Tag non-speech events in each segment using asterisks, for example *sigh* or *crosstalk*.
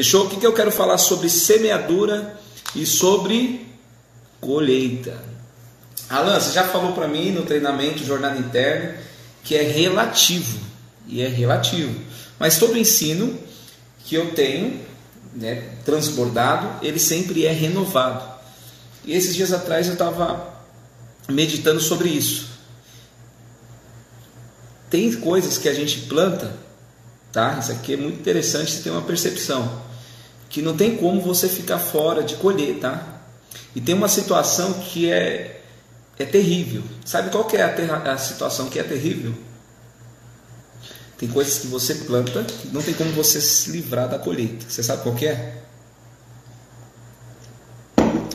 Fechou? O que, que eu quero falar sobre semeadura e sobre colheita? Alan, você já falou para mim no treinamento Jornada Interna que é relativo. E é relativo. Mas todo ensino que eu tenho, né, transbordado, ele sempre é renovado. E esses dias atrás eu estava meditando sobre isso. Tem coisas que a gente planta, tá? Isso aqui é muito interessante você ter uma percepção que não tem como você ficar fora de colher, tá? E tem uma situação que é é terrível. Sabe qual que é a, a situação que é terrível? Tem coisas que você planta que não tem como você se livrar da colheita. Você sabe qual que é?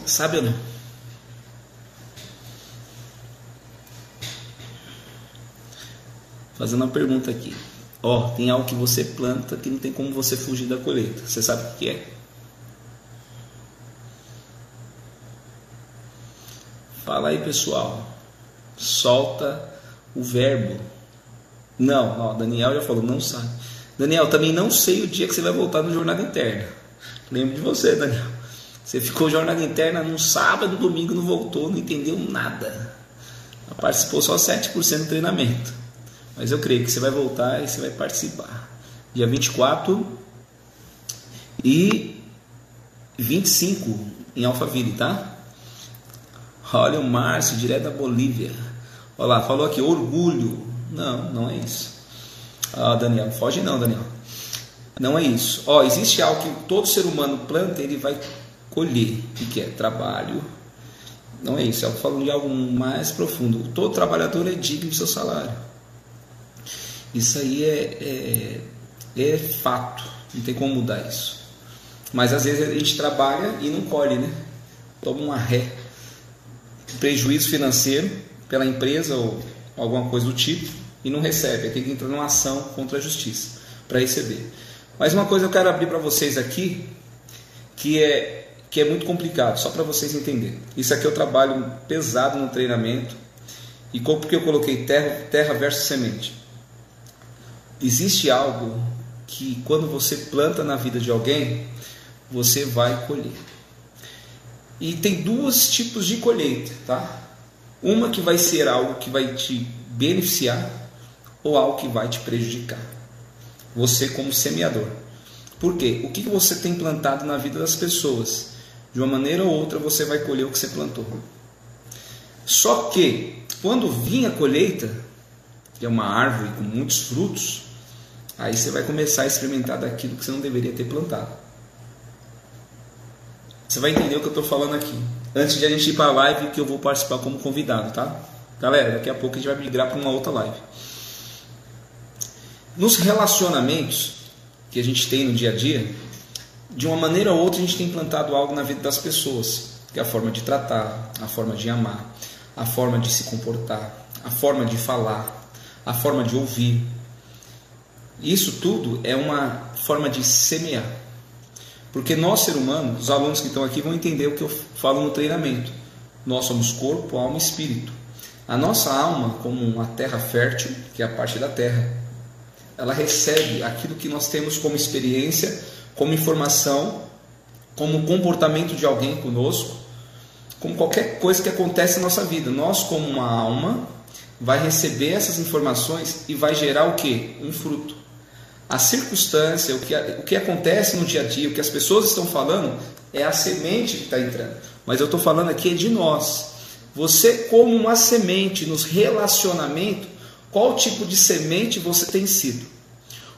Sabe ou não? Fazendo uma pergunta aqui. Ó, tem algo que você planta que não tem como você fugir da colheita. Você sabe o que é? Fala aí, pessoal. Solta o verbo. Não, ó, Daniel já falou, não sabe. Daniel, também não sei o dia que você vai voltar no Jornada Interna. Lembro de você, Daniel. Você ficou jornada interna no sábado, domingo, não voltou, não entendeu nada. Participou só 7% do treinamento. Mas eu creio que você vai voltar e você vai participar. Dia 24 e 25 em Alphaville, tá? Olha o Márcio, direto da Bolívia. Olha lá, falou aqui, orgulho. Não, não é isso. Ah, Daniel, foge não, Daniel. Não é isso. Ó, existe algo que todo ser humano planta, ele vai colher. O que é? Trabalho. Não é isso. Eu falo de algo mais profundo. Todo trabalhador é digno do seu salário. Isso aí é, é, é fato. Não tem como mudar isso. Mas às vezes a gente trabalha e não colhe, né? Toma uma ré. Prejuízo financeiro pela empresa ou alguma coisa do tipo e não recebe. Aí tem que entrar numa ação contra a justiça para receber. Mas uma coisa eu quero abrir para vocês aqui, que é que é muito complicado, só para vocês entenderem. Isso aqui eu trabalho pesado no treinamento. E porque eu coloquei terra, terra versus semente? Existe algo que quando você planta na vida de alguém, você vai colher. E tem dois tipos de colheita, tá? Uma que vai ser algo que vai te beneficiar ou algo que vai te prejudicar. Você como semeador. Por quê? O que você tem plantado na vida das pessoas? De uma maneira ou outra você vai colher o que você plantou. Só que quando vir a colheita, que é uma árvore com muitos frutos, aí você vai começar a experimentar daquilo que você não deveria ter plantado. Você vai entender o que eu estou falando aqui antes de a gente ir para a live que eu vou participar como convidado, tá? Galera, daqui a pouco a gente vai migrar para uma outra live. Nos relacionamentos que a gente tem no dia a dia, de uma maneira ou outra a gente tem implantado algo na vida das pessoas, que é a forma de tratar, a forma de amar, a forma de se comportar, a forma de falar, a forma de ouvir. Isso tudo é uma forma de semear. Porque nós, ser humano, os alunos que estão aqui vão entender o que eu falo no treinamento. Nós somos corpo, alma e espírito. A nossa alma, como uma terra fértil, que é a parte da terra, ela recebe aquilo que nós temos como experiência, como informação, como comportamento de alguém conosco, como qualquer coisa que acontece na nossa vida. Nós, como uma alma, vai receber essas informações e vai gerar o que? Um fruto. A circunstância, o que, o que acontece no dia a dia, o que as pessoas estão falando, é a semente que está entrando. Mas eu estou falando aqui é de nós. Você, como uma semente nos relacionamentos, qual tipo de semente você tem sido?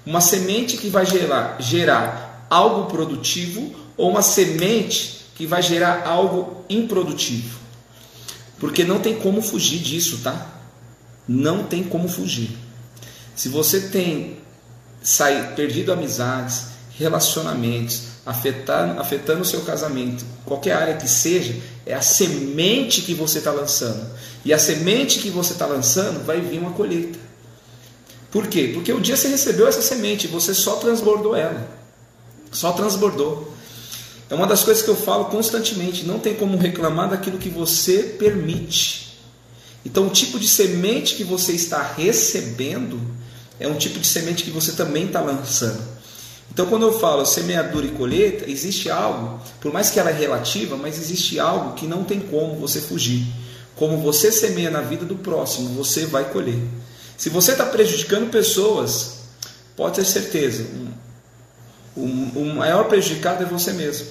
Uma semente que vai gerar, gerar algo produtivo ou uma semente que vai gerar algo improdutivo? Porque não tem como fugir disso, tá? Não tem como fugir. Se você tem sair, perdido amizades, relacionamentos, afetando, afetando o seu casamento, qualquer área que seja, é a semente que você está lançando. E a semente que você está lançando vai vir uma colheita. Por quê? Porque um dia você recebeu essa semente, você só transbordou ela. Só transbordou. É uma das coisas que eu falo constantemente. Não tem como reclamar daquilo que você permite. Então, o tipo de semente que você está recebendo é um tipo de semente que você também está lançando. Então, quando eu falo semeadura e colheita, existe algo, por mais que ela é relativa, mas existe algo que não tem como você fugir. Como você semeia na vida do próximo, você vai colher. Se você está prejudicando pessoas, pode ter certeza, o, maior prejudicado é você mesmo.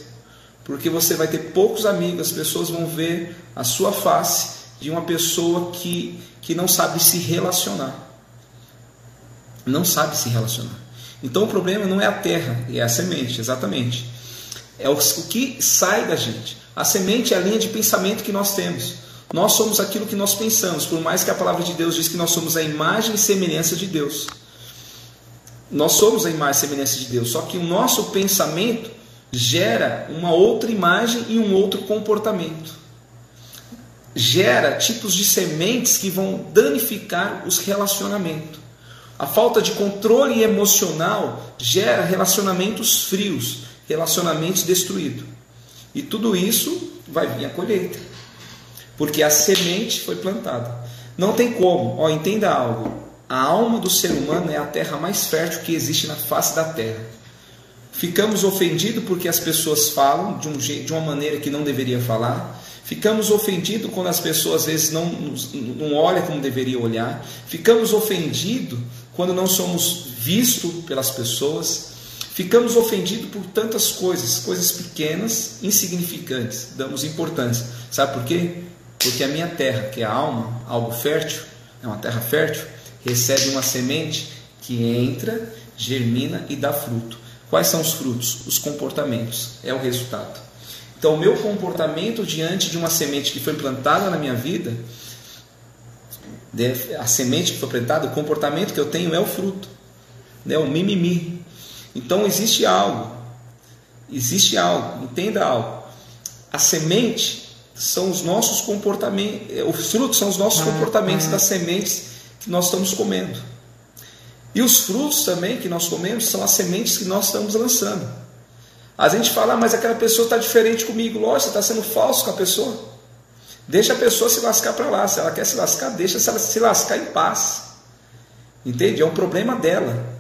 Porque você vai ter poucos amigos, as pessoas vão ver a sua face de uma pessoa que, que não sabe se relacionar. Não sabe se relacionar. Então o problema não é a terra, é a semente, exatamente. É o, que sai da gente. A semente é a linha de pensamento que nós temos. Nós somos aquilo que nós pensamos, por mais que a palavra de Deus diz que nós somos a imagem e semelhança de Deus. Nós somos a imagem e semelhança de Deus, só que o nosso pensamento gera uma outra imagem e um outro comportamento. Gera tipos de sementes que vão danificar os relacionamentos. A falta de controle emocional gera relacionamentos frios, relacionamentos destruídos. E tudo isso vai vir a colheita. Porque a semente foi plantada. Não tem como, ó, entenda algo. A alma do ser humano é a terra mais fértil que existe na face da terra. Ficamos ofendidos porque as pessoas falam de, um de uma maneira que não deveria falar. Ficamos ofendidos quando as pessoas às vezes não, não olham como deveria olhar. Ficamos ofendidos quando não somos vistos pelas pessoas. Ficamos ofendidos por tantas coisas, coisas pequenas, insignificantes, damos importância. Sabe por quê? Porque a minha terra, que é a alma, algo fértil, é uma terra fértil, recebe uma semente que entra, germina e dá fruto. Quais são os frutos? Os comportamentos, é o resultado. Então, o meu comportamento diante de uma semente que foi plantada na minha vida, a semente que foi plantada, o comportamento que eu tenho é o fruto, né? o mimimi. Então, existe algo, existe algo, entenda algo. A semente são os nossos comportamentos, os frutos são os nossos ah, comportamentos ah. das sementes que nós estamos comendo. E os frutos também que nós comemos são as sementes que nós estamos lançando. A gente fala, ah, mas aquela pessoa está diferente comigo. Lógico, você está sendo falso com a pessoa. Deixa a pessoa se lascar para lá. Se ela quer se lascar, deixa ela se lascar em paz. Entende? É um problema dela.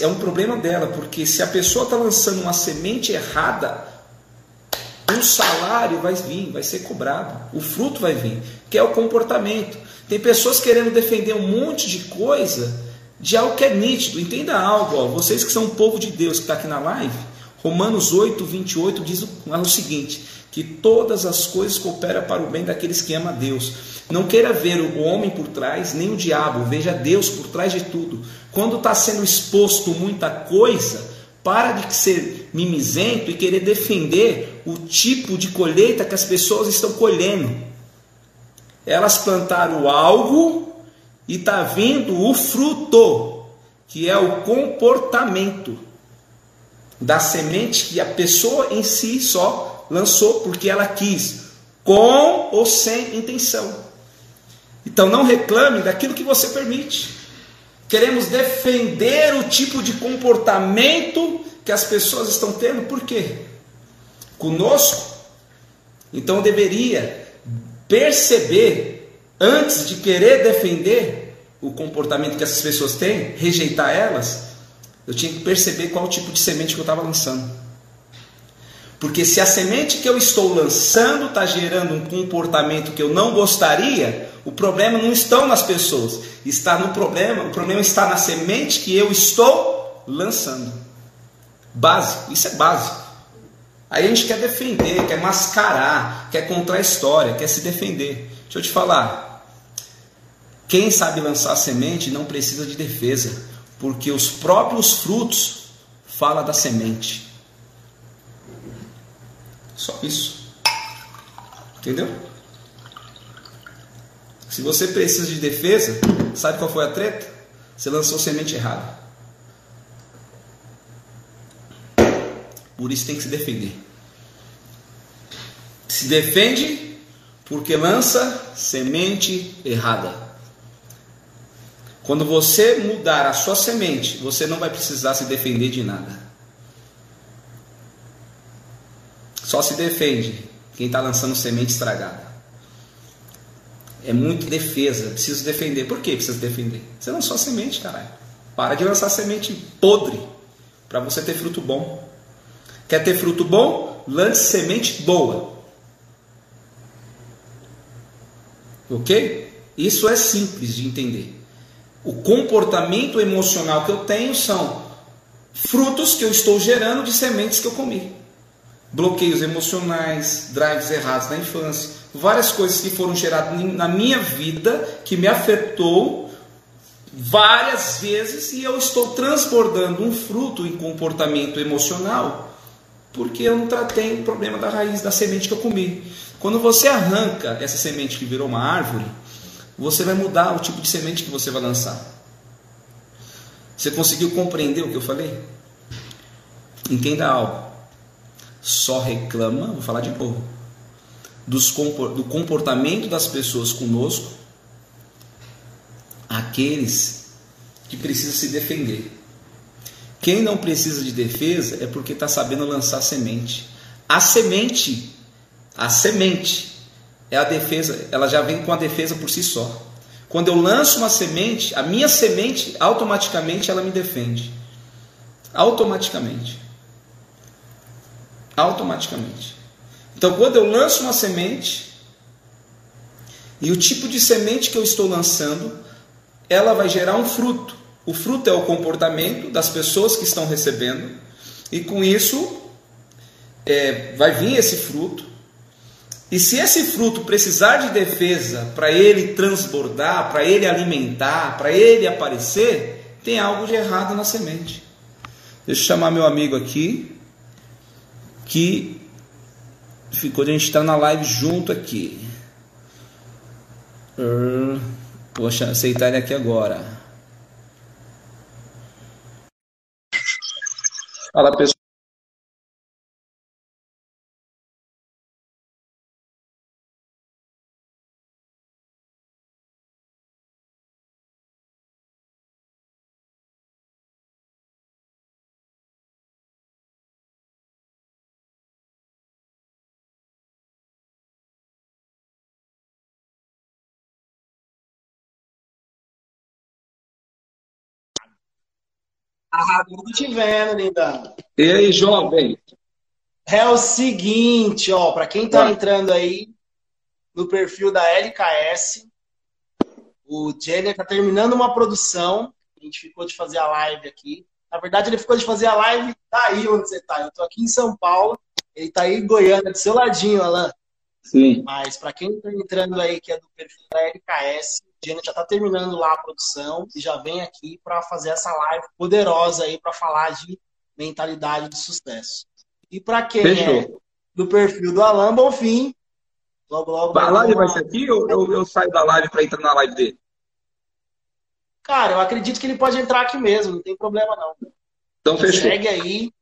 É um problema dela, porque se a pessoa está lançando uma semente errada, o salário vai vir, vai ser cobrado, o fruto vai vir, que é o comportamento. Tem pessoas querendo defender um monte de coisa de algo que é nítido. Entenda algo, ó, vocês que são um povo de Deus que está aqui na live, Romanos 8, 28 diz o seguinte: que todas as coisas cooperam para o bem daqueles que amam a Deus. Não queira ver o homem por trás, nem o diabo, veja Deus por trás de tudo. Quando está sendo exposto muita coisa, para de ser mimizento e querer defender o tipo de colheita que as pessoas estão colhendo. Elas plantaram algo e está vindo o fruto, que é o comportamento da semente que a pessoa em si só lançou porque ela quis, com ou sem intenção. Então não reclame daquilo que você permite. Queremos defender o tipo de comportamento que as pessoas estão tendo, por quê? Conosco. Então deveria perceber antes de querer defender o comportamento que essas pessoas têm, rejeitar elas, eu tinha que perceber qual tipo de semente que eu estava lançando. Porque se a semente que eu estou lançando está gerando um comportamento que eu não gostaria, o problema não está nas pessoas, está no problema, o problema está na semente que eu estou lançando. Básico, isso é básico. Aí a gente quer defender, quer mascarar, quer contar a história, quer se defender. Deixa eu te falar, quem sabe lançar semente não precisa de defesa, porque os próprios frutos falam da semente. Só isso. Entendeu? Se você precisa de defesa, sabe qual foi a treta? Você lançou semente errada. Por isso tem que se defender. Se defende porque lança semente errada. Quando você mudar a sua semente, você não vai precisar se defender de nada. Só se defende quem está lançando semente estragada. É muito defesa, preciso defender. Por que precisa defender? Você lançou a semente, caralho. Para de lançar semente podre. para você ter fruto bom. Quer ter fruto bom? Lance semente boa. Ok? Isso é simples de entender. O comportamento emocional que eu tenho são frutos que eu estou gerando de sementes que eu comi. Bloqueios emocionais, drives errados na infância, várias coisas que foram geradas na minha vida que me afetou várias vezes e eu estou transbordando um fruto em comportamento emocional porque eu não tratei o problema da raiz da semente que eu comi. Quando você arranca essa semente que virou uma árvore, você vai mudar o tipo de semente que você vai lançar. Você conseguiu compreender o que eu falei? Entenda algo. Só reclama, vou falar de novo, do comportamento das pessoas conosco aqueles que precisam se defender. Quem não precisa de defesa é porque está sabendo lançar semente. A semente, a semente é a defesa, ela já vem com a defesa por si só. Quando eu lanço uma semente, a minha semente automaticamente ela me defende. Automaticamente. Automaticamente. Então, quando eu lanço uma semente, e o tipo de semente que eu estou lançando, ela vai gerar um fruto. O fruto é o comportamento das pessoas que estão recebendo, e com isso é, vai vir esse fruto. E se esse fruto precisar de defesa para ele transbordar, para ele alimentar, para ele aparecer, tem algo de errado na semente. Deixa eu chamar meu amigo aqui, que ficou de a gente estar na live junto aqui. Vou aceitar ele aqui agora. Fala pessoal. Tô te vendo, lindão. E aí, jovem? É o seguinte, ó, para quem tá entrando aí no perfil da LKS, o Jenner tá terminando uma produção. A gente ficou de fazer a live aqui. Na verdade, ele ficou de fazer a live daí onde você tá. Eu tô aqui em São Paulo, ele tá aí em Goiânia, do seu ladinho, Alan. Sim. Mas para quem está entrando aí, que é do perfil da LKS, Jenny já está terminando lá a produção e já vem aqui para fazer essa live poderosa aí para falar de mentalidade de sucesso. E para quem é Fechou. é do perfil do Alan Bonfim, logo logo. A live vai ser aqui ou eu, eu saio da live para entrar na live dele? Cara, eu acredito que ele pode entrar aqui mesmo, não tem problema não. Então fechou. Segue aí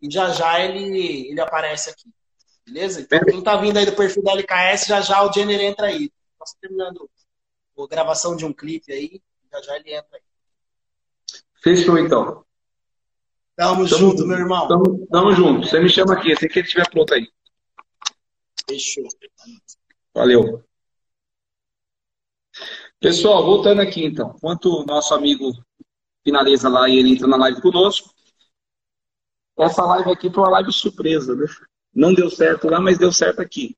e já já ele, ele aparece aqui. Beleza? Então, quem tá vindo aí do perfil da LKS, já já o Jenner entra aí. Nós terminando a gravação de um clipe aí, já já ele entra aí. Fechou, então. Tamo, tamo junto, meu irmão. Tamo, tamo junto. Você me chama aqui, assim que ele estiver pronto aí. Fechou. Valeu. Pessoal, voltando aqui então. Enquanto o nosso amigo finaliza lá e ele entra na live conosco, essa live aqui foi uma live surpresa, né? Não deu certo lá, mas deu certo aqui.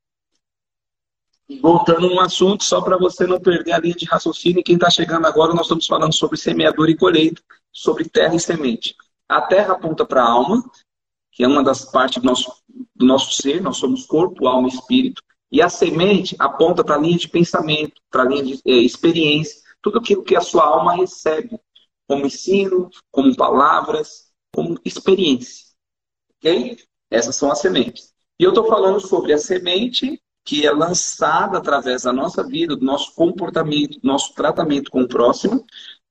Voltando no assunto, só para você não perder a linha de raciocínio, quem está chegando agora, nós estamos falando sobre semeador e colheita, sobre terra e semente. A terra aponta para a alma, que é uma das partes do nosso, do nosso ser, nós somos corpo, alma e espírito. E a semente aponta para a linha de pensamento, para a linha de é, experiência, tudo aquilo que a sua alma recebe, como ensino, como palavras, como experiência. Ok? Essas são as sementes. E eu estou falando sobre a semente que é lançada através da nossa vida, do nosso comportamento, do nosso tratamento com o próximo,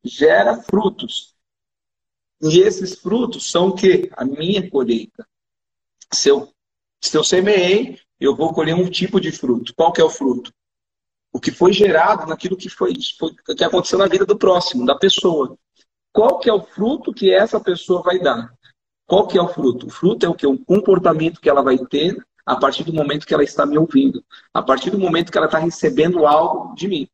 gera frutos. E esses frutos são o quê? A minha colheita. Se eu, se eu semeei, eu vou colher um tipo de fruto. Qual que é o fruto? O que foi gerado naquilo que foi, foi que aconteceu na vida do próximo, da pessoa. Qual que é o fruto que essa pessoa vai dar? Qual que é o fruto? O fruto é o que? O comportamento que ela vai ter a partir do momento que ela está me ouvindo, a partir do momento que ela está recebendo algo de mim,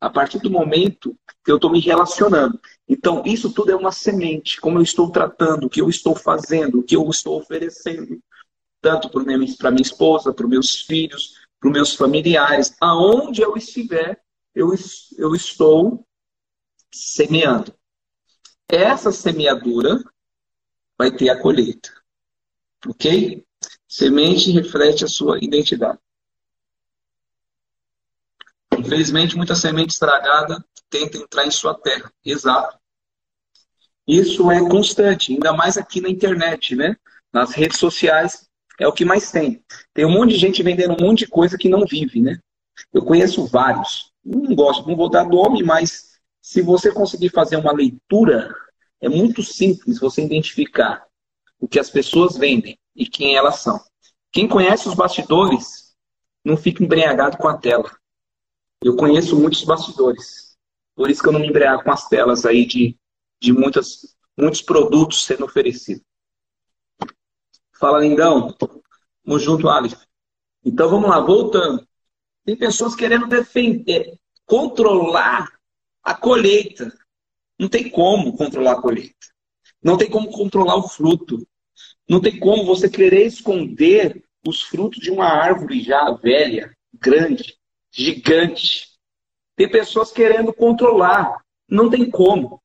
a partir do momento que eu estou me relacionando. Então, isso tudo é uma semente. Como eu estou tratando, o que eu estou fazendo, o que eu estou oferecendo, tanto para minha, esposa, para meus filhos, para meus familiares, aonde eu estiver, eu, eu estou semeando. Essa semeadura vai ter a colheita. Ok? Semente reflete a sua identidade. Infelizmente, muita semente estragada tenta entrar em sua terra. Exato. Isso é constante, ainda mais aqui na internet, né? Nas redes sociais é o que mais tem. Tem um monte de gente vendendo um monte de coisa que não vive, né? Eu conheço vários. Não gosto, não vou dar nome, mas se você conseguir fazer uma leitura, é muito simples você identificar o que as pessoas vendem e quem elas são. Quem conhece os bastidores não fica embriagado com a tela. Eu conheço muitos bastidores. Por isso que eu não me embriago com as telas aí de, de muitas, muitos produtos sendo oferecidos. Fala, lindão. Tamo junto, Alisson. Então vamos lá, voltando. Tem pessoas querendo defender, controlar a colheita. Não tem como controlar a colheita. Não tem como controlar o fruto. Não tem como você querer esconder os frutos de uma árvore já velha, grande, gigante. Tem pessoas querendo controlar. Não tem como.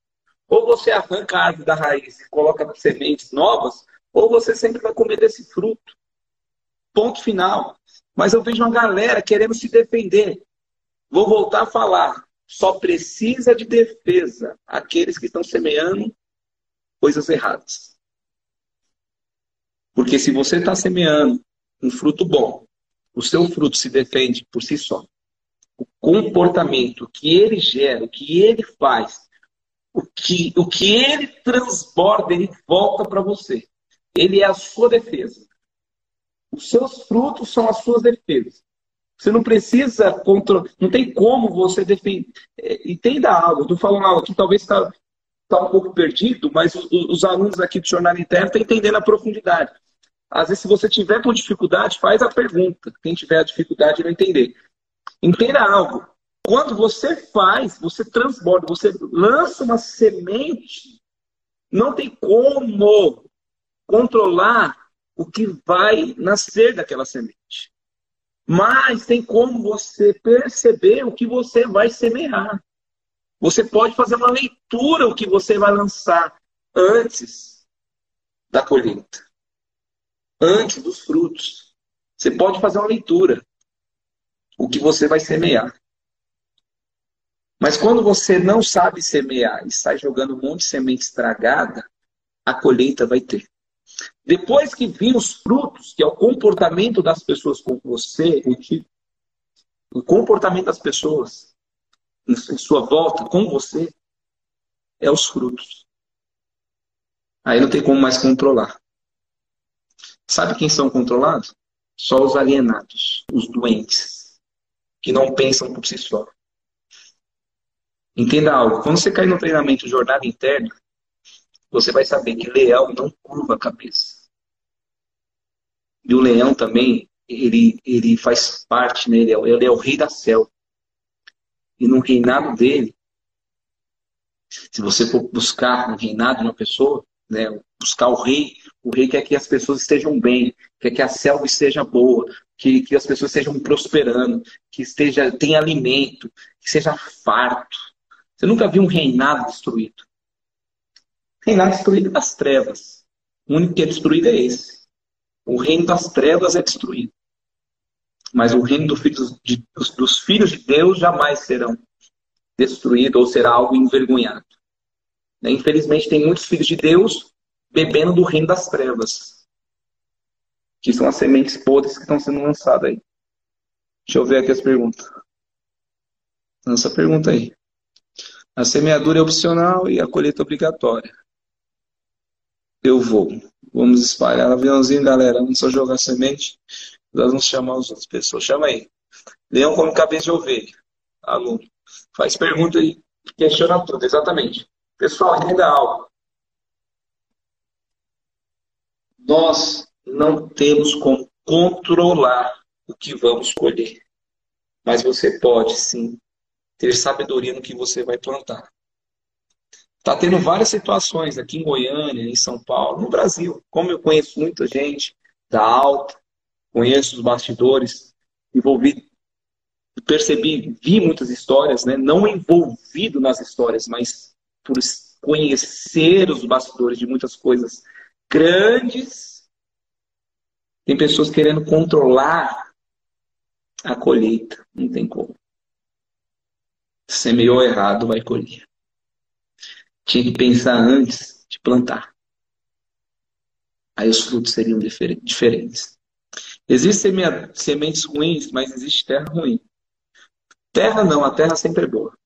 Ou você arranca a árvore da raiz e coloca sementes novas, ou você sempre vai comer desse fruto. Ponto final. Mas eu vejo uma galera querendo se defender. Vou voltar a falar. Só precisa de defesa aqueles que estão semeando coisas erradas. Porque se você está semeando um fruto bom, o seu fruto se defende por si só. O comportamento que ele gera, o que ele faz, o que, o que ele transborda, ele volta para você. Ele é a sua defesa. Os seus frutos são as suas defesas. Você não precisa controlar, não tem como você defender. É, entenda algo, estou falando algo que talvez está tá um pouco perdido, mas os, os, alunos aqui do Jornal Interno estão entendendo a profundidade. Às vezes, se você tiver com dificuldade, faz a pergunta. Quem tiver a dificuldade vai entender. Entenda algo. Quando você faz, você transborda, você lança uma semente, não tem como controlar o que vai nascer daquela semente. Mas tem como você perceber o que você vai semear. Você pode fazer uma leitura o que você vai lançar antes da colheita, antes dos frutos. Você pode fazer uma leitura o que você vai semear. Mas quando você não sabe semear e sai jogando um monte de semente estragada, a colheita vai ter. Depois que vir os frutos, que é o comportamento das pessoas com você, o comportamento das pessoas em sua volta com você, é os frutos. Aí não tem como mais controlar. Sabe quem são controlados? Só os alienados, os doentes, que não pensam por si só. Entenda algo. Quando você cai no treinamento jornada interna, você vai saber que leão não curva a cabeça. E o leão também, ele, ele faz parte, né? ele, é, ele é o rei da selva. E no reinado dele, se você for buscar um reinado de uma pessoa, né, buscar o rei, o rei quer que as pessoas estejam bem, quer que a selva esteja boa, que, que as pessoas estejam prosperando, que esteja tenha alimento, que seja farto. Você nunca viu um reinado destruído. Reinado destruído das trevas. O único que é destruído é esse. O reino das trevas é destruído. Mas o reino do filho, de, dos, dos filhos de Deus jamais serão destruídos ou será algo envergonhado. Né? Infelizmente, tem muitos filhos de Deus bebendo do reino das trevas. Que são as sementes podres que estão sendo lançadas aí. Deixa eu ver aqui as perguntas. Lança a pergunta aí. A semeadura é opcional e a colheita obrigatória eu vou. Vamos espalhar aviãozinho, galera. Vamos só jogar semente. Nós vamos chamar as outras pessoas. Chama aí. Leão como cabeça de ovelha. Aluno. Faz pergunta aí. Questiona tudo, exatamente. Pessoal, entenda algo. Nós não temos como controlar o que vamos colher. Mas você pode sim ter sabedoria no que você vai plantar. Está tendo várias situações aqui em Goiânia, em São Paulo, no Brasil. Como eu conheço muita gente da alta, conheço os bastidores, envolvi, percebi, vi muitas histórias, né? não envolvido nas histórias, mas por conhecer os bastidores de muitas coisas grandes. Tem pessoas querendo controlar a colheita. Não tem como. Semeou errado, vai colher. Tinha que pensar antes de plantar. Aí os frutos seriam diferentes. Existem sementes ruins, mas existe terra ruim. Terra não, a terra sempre é boa.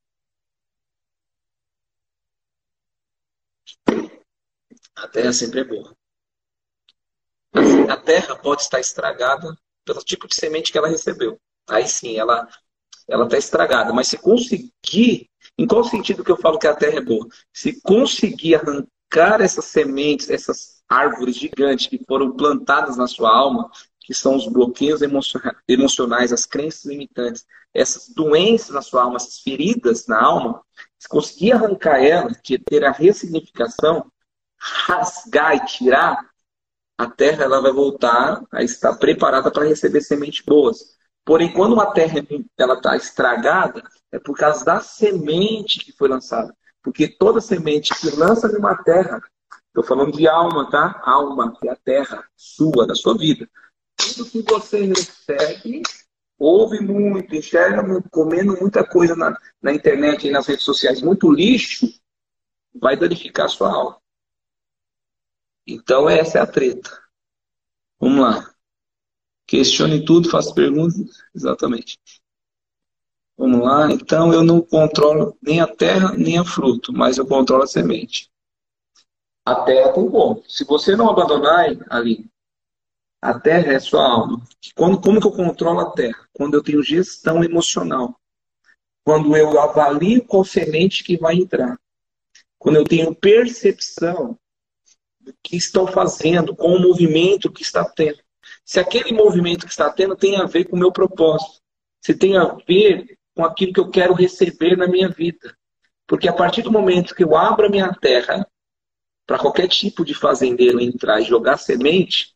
A terra sempre é boa. A terra pode estar estragada pelo tipo de semente que ela recebeu. Aí sim, ela ela está estragada. Mas se conseguir em qual sentido que eu falo que a terra é boa? Se conseguir arrancar essas sementes, essas árvores gigantes que foram plantadas na sua alma, que são os bloqueios emocionais, as crenças limitantes, essas doenças na sua alma, essas feridas na alma, se conseguir arrancar elas, ter a ressignificação, rasgar e tirar, a terra ela vai voltar a estar preparada para receber sementes boas. Porém, quando uma terra ela está estragada, é por causa da semente que foi lançada. Porque toda semente que lança numa terra, estou falando de alma, tá? Alma, que é a terra sua, da sua vida. Tudo que você recebe, ouve muito, enxerga muito, comendo muita coisa na, na internet e nas redes sociais, muito lixo, vai danificar a sua alma. Então, essa é a treta. Vamos lá. Questione tudo, faça perguntas. Exatamente. Vamos lá. Então, eu não controlo nem a terra, nem a fruto, mas eu controlo a semente. A terra tem como. Se você não abandonar ali, a terra é sua alma. Quando, como que eu controlo a terra? Quando eu tenho gestão emocional. Quando eu avalio qual semente que vai entrar. Quando eu tenho percepção que estou fazendo, com o movimento que está tendo se aquele movimento que está tendo tem a ver com o meu propósito, se tem a ver com aquilo que eu quero receber na minha vida. Porque a partir do momento que eu abro a minha terra para qualquer tipo de fazendeiro entrar e jogar semente,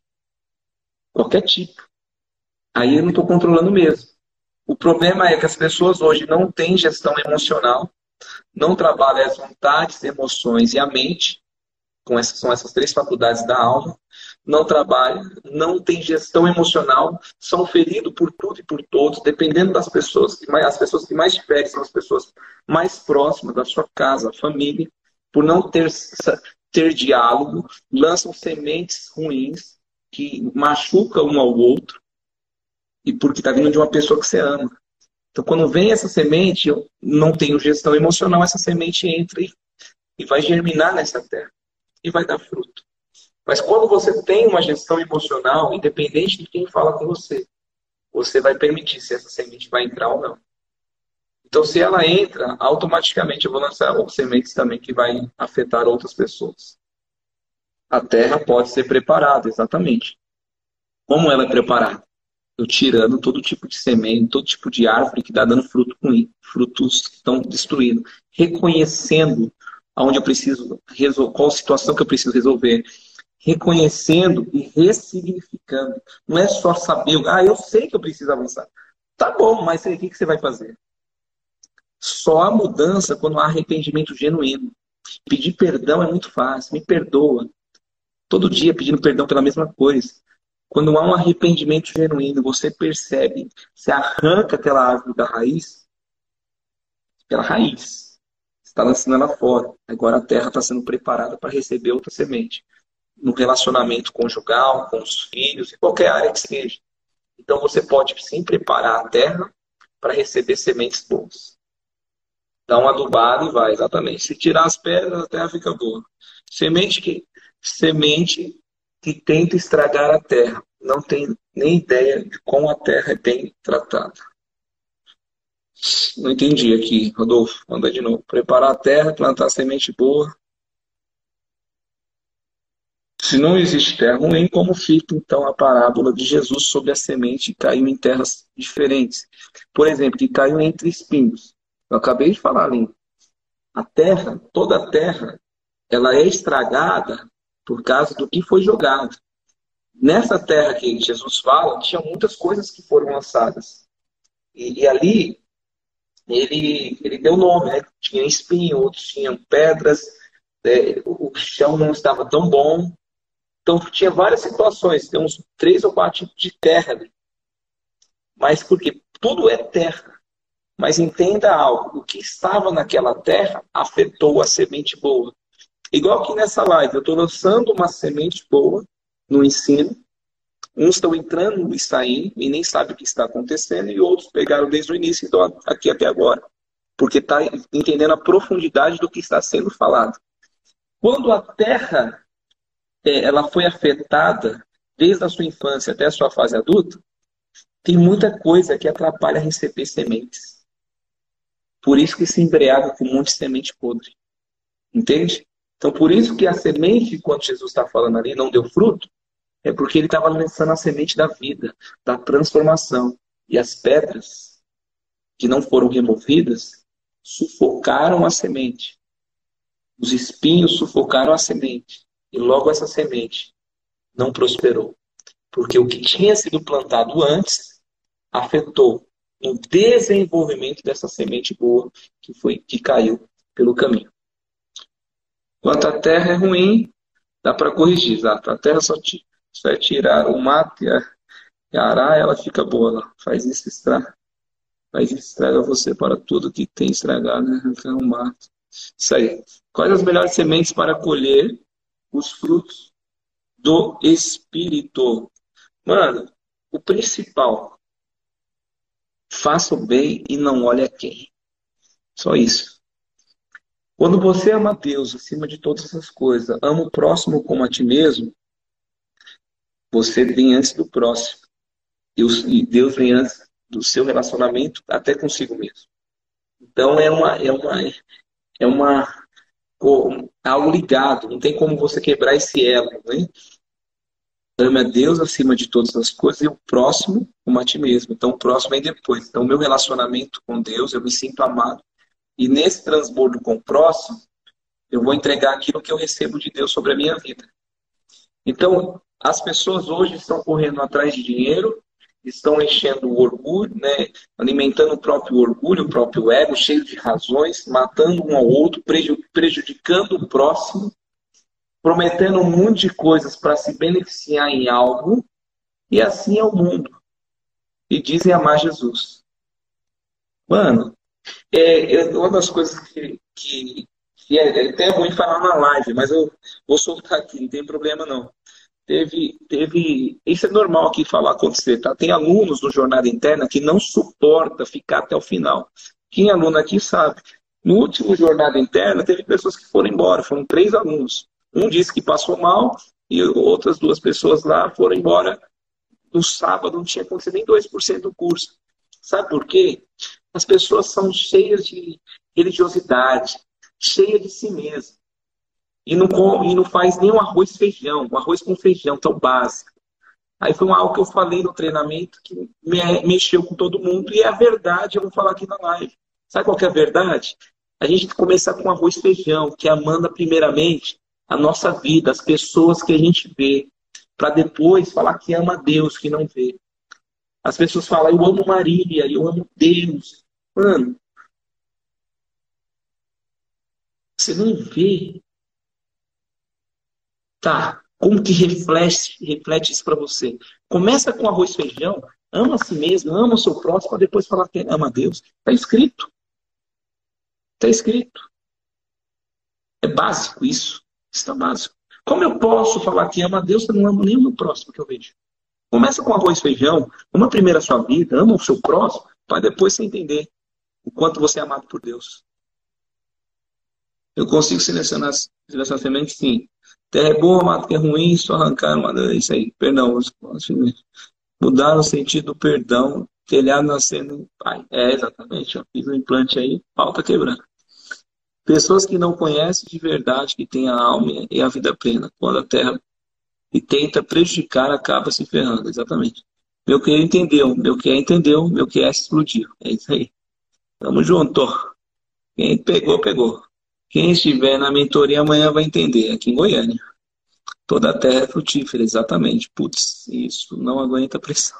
qualquer tipo, aí eu não estou controlando mesmo. O problema é que as pessoas hoje não têm gestão emocional, não trabalham as vontades, emoções e a mente, com essas, são essas três faculdades da alma, não trabalham, não tem gestão emocional, são feridos por tudo e por todos, dependendo das pessoas mais, as pessoas que mais te ferem são as pessoas mais próximas da sua casa, família, por não ter, ter diálogo, lançam sementes ruins que machucam um ao outro e porque está vindo de uma pessoa que você ama. Então, quando vem essa semente, eu não tenho gestão emocional, essa semente entra e, e vai germinar nessa terra e vai dar fruto. Mas quando você tem uma gestão emocional, independente de quem fala com você, você vai permitir se essa semente vai entrar ou não. Então, se ela entra, automaticamente eu vou lançar sementes também que vai afetar outras pessoas. A terra pode ser preparada, exatamente. Como ela é preparada? Eu tirando todo tipo de semente, todo tipo de árvore que está dando fruto ruim, frutos que estão destruindo, reconhecendo aonde eu preciso resolver, qual situação que eu preciso resolver, reconhecendo e ressignificando. Não é só saber, ah, eu sei que eu preciso avançar. Tá bom, mas o que você vai fazer? Só há mudança quando há arrependimento genuíno. Pedir perdão é muito fácil, me perdoa. Todo dia pedindo perdão pela mesma coisa. Quando há um arrependimento genuíno, você percebe, você arranca aquela árvore da raiz, pela raiz. Está lançando ela fora. Agora a terra está sendo preparada para receber outra semente no relacionamento conjugal, com os filhos, em qualquer área que seja. Então você pode sim preparar a terra para receber sementes boas. Dá uma adubada e vai, exatamente. Se tirar as pedras, a terra fica boa. Semente que, semente que tenta estragar a terra. Não tem nem ideia de como a terra é bem tratada. Não entendi aqui, Rodolfo. Manda de novo. Preparar a terra, plantar semente boa, se não existe terra ruim, como fica então a parábola de Jesus sobre a semente que caiu em terras diferentes? Por exemplo, que caiu entre espinhos. Eu acabei de falar ali. A terra, toda a terra, ela é estragada por causa do que foi jogado. Nessa terra que Jesus fala, tinha muitas coisas que foram lançadas. E, e ali, ele, ele deu nome, né? Tinha espinho, outros tinham pedras, é, o chão não estava tão bom. Então, tinha várias situações, tem uns três ou quatro tipos de terra ali. Mas porque tudo é terra. Mas entenda algo: o que estava naquela terra afetou a semente boa. Igual que nessa live, eu estou lançando uma semente boa no ensino. Uns estão entrando e saindo e nem sabem o que está acontecendo, e outros pegaram desde o início e estão aqui até agora. Porque está entendendo a profundidade do que está sendo falado. Quando a terra é, ela foi afetada desde a sua infância até a sua fase adulta, tem muita coisa que atrapalha receber sementes. Por isso que se embriaga com um monte de semente podre. Entende? Então, por isso que a semente, quando Jesus está falando ali, não deu fruto, é porque ele estava lançando a semente da vida, da transformação. E as pedras que não foram removidas sufocaram a semente. Os espinhos sufocaram a semente. E logo essa semente não prosperou. Porque o que tinha sido plantado antes afetou o desenvolvimento dessa semente boa que foi que caiu pelo caminho. Quanto a terra é ruim, dá para corrigir, exato. A terra só, te, só é tirar o mato e a, e a ela fica boa. Ela faz isso estraga. Faz isso estraga você para tudo que tem estragado, né? É o mato. Isso aí. Quais as melhores sementes para colher os frutos do Espírito? Mano, o principal Faça o bem e não olhe a quem. Só isso. Quando você ama Deus acima de todas essas coisas, ama o próximo como a ti mesmo, você vem antes do próximo. E Deus vem antes do seu relacionamento até consigo mesmo. Então é uma é uma é uma algo ligado, não tem como você quebrar esse elo, né? Ame a Deus acima de todas as coisas e o próximo como a ti mesmo. Então, o próximo vem depois. Então, o meu relacionamento com Deus, eu me sinto amado. E nesse transbordo com o próximo, eu vou entregar aquilo que eu recebo de Deus sobre a minha vida. Então, as pessoas hoje estão correndo atrás de dinheiro, estão enchendo o orgulho, né? alimentando o próprio orgulho, o próprio ego, cheio de razões, matando um ao outro, prejudicando o próximo prometendo um monte de coisas para se beneficiar em algo, e assim é o mundo. E dizem amar Jesus. Mano, é, é uma das coisas que, que, é, é até ruim falar na live, mas eu vou soltar aqui, não tem problema não. Teve, teve, isso é normal aqui falar acontecer, tá? Tem alunos no Jornada Interna que não suporta ficar até o final. Quem é aluno aqui sabe. No último Jornada Interna, teve pessoas que foram embora, foram três alunos. Um disse que passou mal e outras duas pessoas lá foram embora. No sábado não tinha acontecido nem 2% do curso. Sabe por quê? As pessoas são cheias de religiosidade, cheias de si mesmas. E não, come, e não faz nem um arroz feijão, um arroz com feijão, tão básico. Aí foi algo que eu falei no treinamento que me, mexeu com todo mundo. E é a verdade, eu vou falar aqui na live. Sabe qual que é a verdade? A gente começar com arroz e feijão, que é Amanda, primeiramente, a nossa vida, as pessoas que a gente vê, para depois falar que ama Deus, que não vê. As pessoas falam, eu amo Maria, eu amo Deus. Mano, você não vê. Como que reflete, reflete isso para você? Começa com arroz e feijão, ama a si mesmo, ama o seu próximo, para depois falar que ama Deus. Está escrito. Está escrito. É básico isso. Está básico. Como eu posso falar que ama a Deus se eu não amo nem o meu próximo que eu vejo? Começa com arroz e feijão, ama primeiro a sua vida, ama o seu próximo, para depois você entender o quanto você é amado por Deus. Eu consigo selecionar, selecionar sementes? Sim. Terra é boa, mato que é ruim, só arrancar uma. Isso aí, perdão. Mudar o sentido do perdão, telhado nascendo. Pai. É, exatamente. Fiz um implante aí, pau tá quebrando. Pessoas que não conhecem de verdade que tem a alma e a vida plena, quando a terra e tenta prejudicar, acaba se ferrando. Exatamente. Meu que entendeu, meu que entendeu, meu que explodiu. É isso aí. Tamo junto. Quem pegou, pegou. Quem estiver na mentoria amanhã vai entender, aqui em Goiânia. Toda a terra é frutífera, exatamente. Putz, isso não aguenta pressão.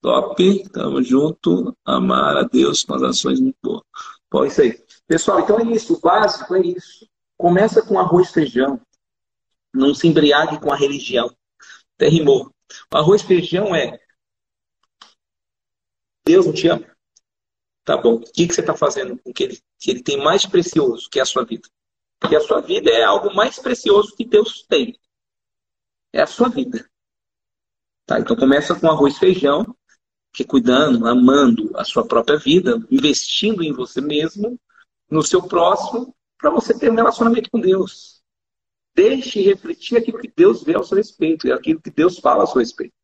Top, tamo junto. Amar a Deus com as ações muito boas. Bom, isso aí. Pessoal, então é isso. O básico é isso. Começa com arroz e feijão. Não se embriague com a religião. Até rimou. O arroz e feijão é Deus não te ama. Tá bom. O que, que você está fazendo com que ele, que ele tem mais precioso que a sua vida? Porque a sua vida é algo mais precioso que Deus tem. É a sua vida. Tá? Então começa com arroz e feijão, que cuidando, amando a sua própria vida, investindo em você mesmo, no seu próximo, para você ter um relacionamento com Deus. Deixe refletir aquilo que Deus vê ao seu respeito e aquilo que Deus fala ao seu respeito.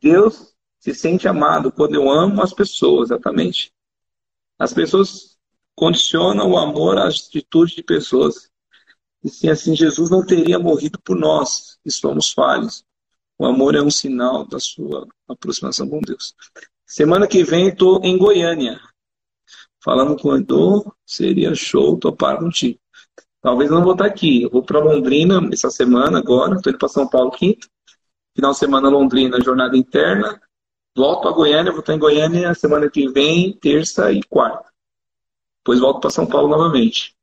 Deus se sente amado quando eu amo as pessoas, exatamente. As pessoas condicionam o amor às atitudes de pessoas. E se assim Jesus não teria morrido por nós, que somos falhos. O amor é um sinal da sua aproximação com Deus. Semana que vem estou em Goiânia. Falando com o Edu, seria show topar contigo. Talvez não vou estar aqui. Eu vou para Londrina essa semana agora. Estou indo para São Paulo quinta. Final de semana Londrina, jornada interna. Volto a Goiânia, vou estar em Goiânia semana que vem, terça e quarta. Depois volto para São Paulo novamente.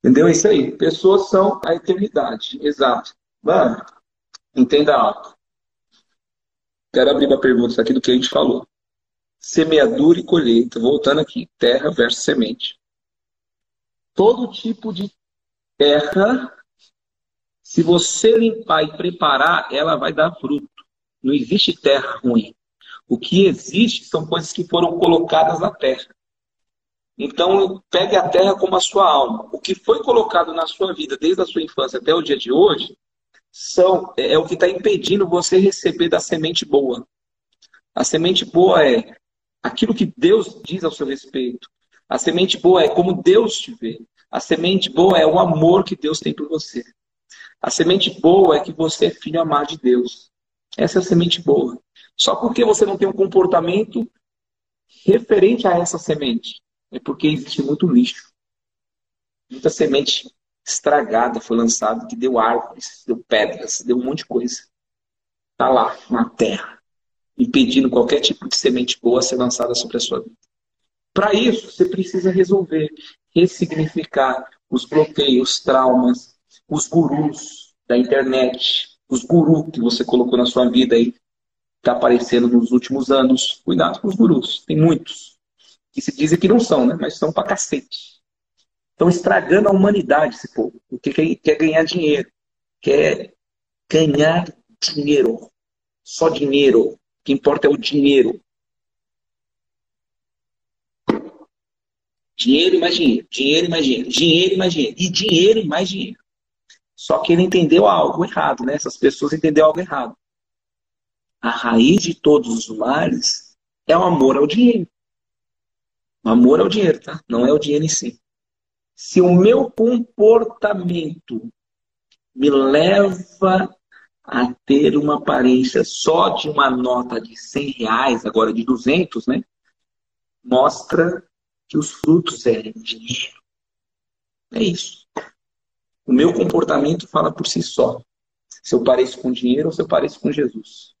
Entendeu? É isso aí. Pessoas são a eternidade. Exato. Mano, entenda algo. Quero abrir uma pergunta aqui do que a gente falou. Semeadura e colheita. Voltando aqui. Terra versus semente. Todo tipo de terra, se você limpar e preparar, ela vai dar fruto. Não existe terra ruim. O que existe são coisas que foram colocadas na terra. Então, pegue a terra como a sua alma. O que foi colocado na sua vida desde a sua infância até o dia de hoje são, é, é o que está impedindo você receber da semente boa. A semente boa é aquilo que Deus diz ao seu respeito. A semente boa é como Deus te vê. A semente boa é o amor que Deus tem por você. A semente boa é que você é filho amado de Deus. Essa é a semente boa. Só porque você não tem um comportamento referente a essa semente, é porque existe muito lixo. Muita semente estragada foi lançada, que deu árvores, deu pedras, deu um monte de coisa. Está lá, na terra, impedindo qualquer tipo de semente boa ser lançada sobre a sua vida. Para isso, você precisa resolver, ressignificar os bloqueios, os traumas, os gurus da internet, os gurus que você colocou na sua vida aí, está aparecendo nos últimos anos. Cuidado com os gurus, tem muitos. Que se dizem que não são, né? Mas são pra cacete. Estão estragando a humanidade, esse povo. Porque quer, quer ganhar dinheiro. Quer ganhar dinheiro. Só dinheiro. O que importa é o dinheiro. Dinheiro e mais dinheiro. Dinheiro e mais dinheiro. Dinheiro e mais dinheiro. E dinheiro e mais dinheiro. Só que ele entendeu algo errado, né? Essas pessoas entenderam algo errado. A raiz de todos os males é o amor ao dinheiro. O amor ao dinheiro, tá? Não é o dinheiro em si. Se o meu comportamento me leva a ter uma aparência só de uma nota de 100 reais, agora de 200, né? Mostra que os frutos é dinheiro. É isso. O meu comportamento fala por si só. Se eu pareço com dinheiro ou se eu pareço com Jesus.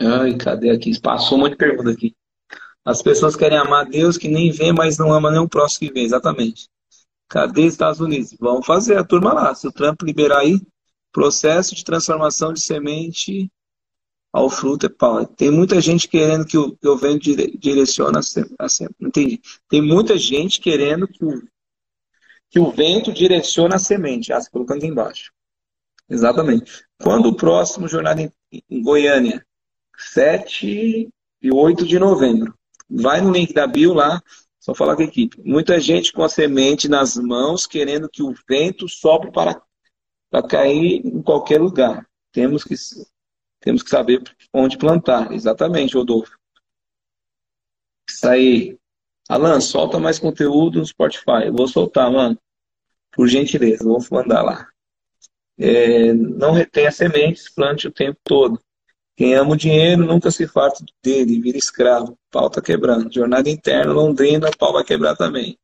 Ai, cadê aqui? Passou um monte de pergunta aqui. As pessoas querem amar Deus que nem vê, mas não ama nem o próximo que vê. Exatamente. Cadê Estados Unidos? Vamos fazer a turma lá. Se o Trump liberar aí, processo de transformação de semente ao fruto é pau. Tem muita gente querendo que o, vento direcione a sempre. Entendi. Tem muita gente querendo que o, que o vento direcione a semente. Ah, você colocando aqui embaixo. Exatamente. Quando o próximo jornada em, em Goiânia? 7 e 8 de novembro. Vai no link da bio lá, só falar com a equipe. Muita gente com a semente nas mãos, querendo que o vento sopre para, para cair em qualquer lugar. Temos que temos que saber onde plantar. Exatamente, Rodolfo. Isso aí. Alan, solta mais conteúdo no Spotify. Eu vou soltar, mano. Por gentileza, vou mandar lá. É, não retenha sementes, plante o tempo todo. Quem ama o dinheiro nunca se farta dele, vira escravo. Pau tá quebrando. Jornada interna, Londrina, pau vai quebrar também.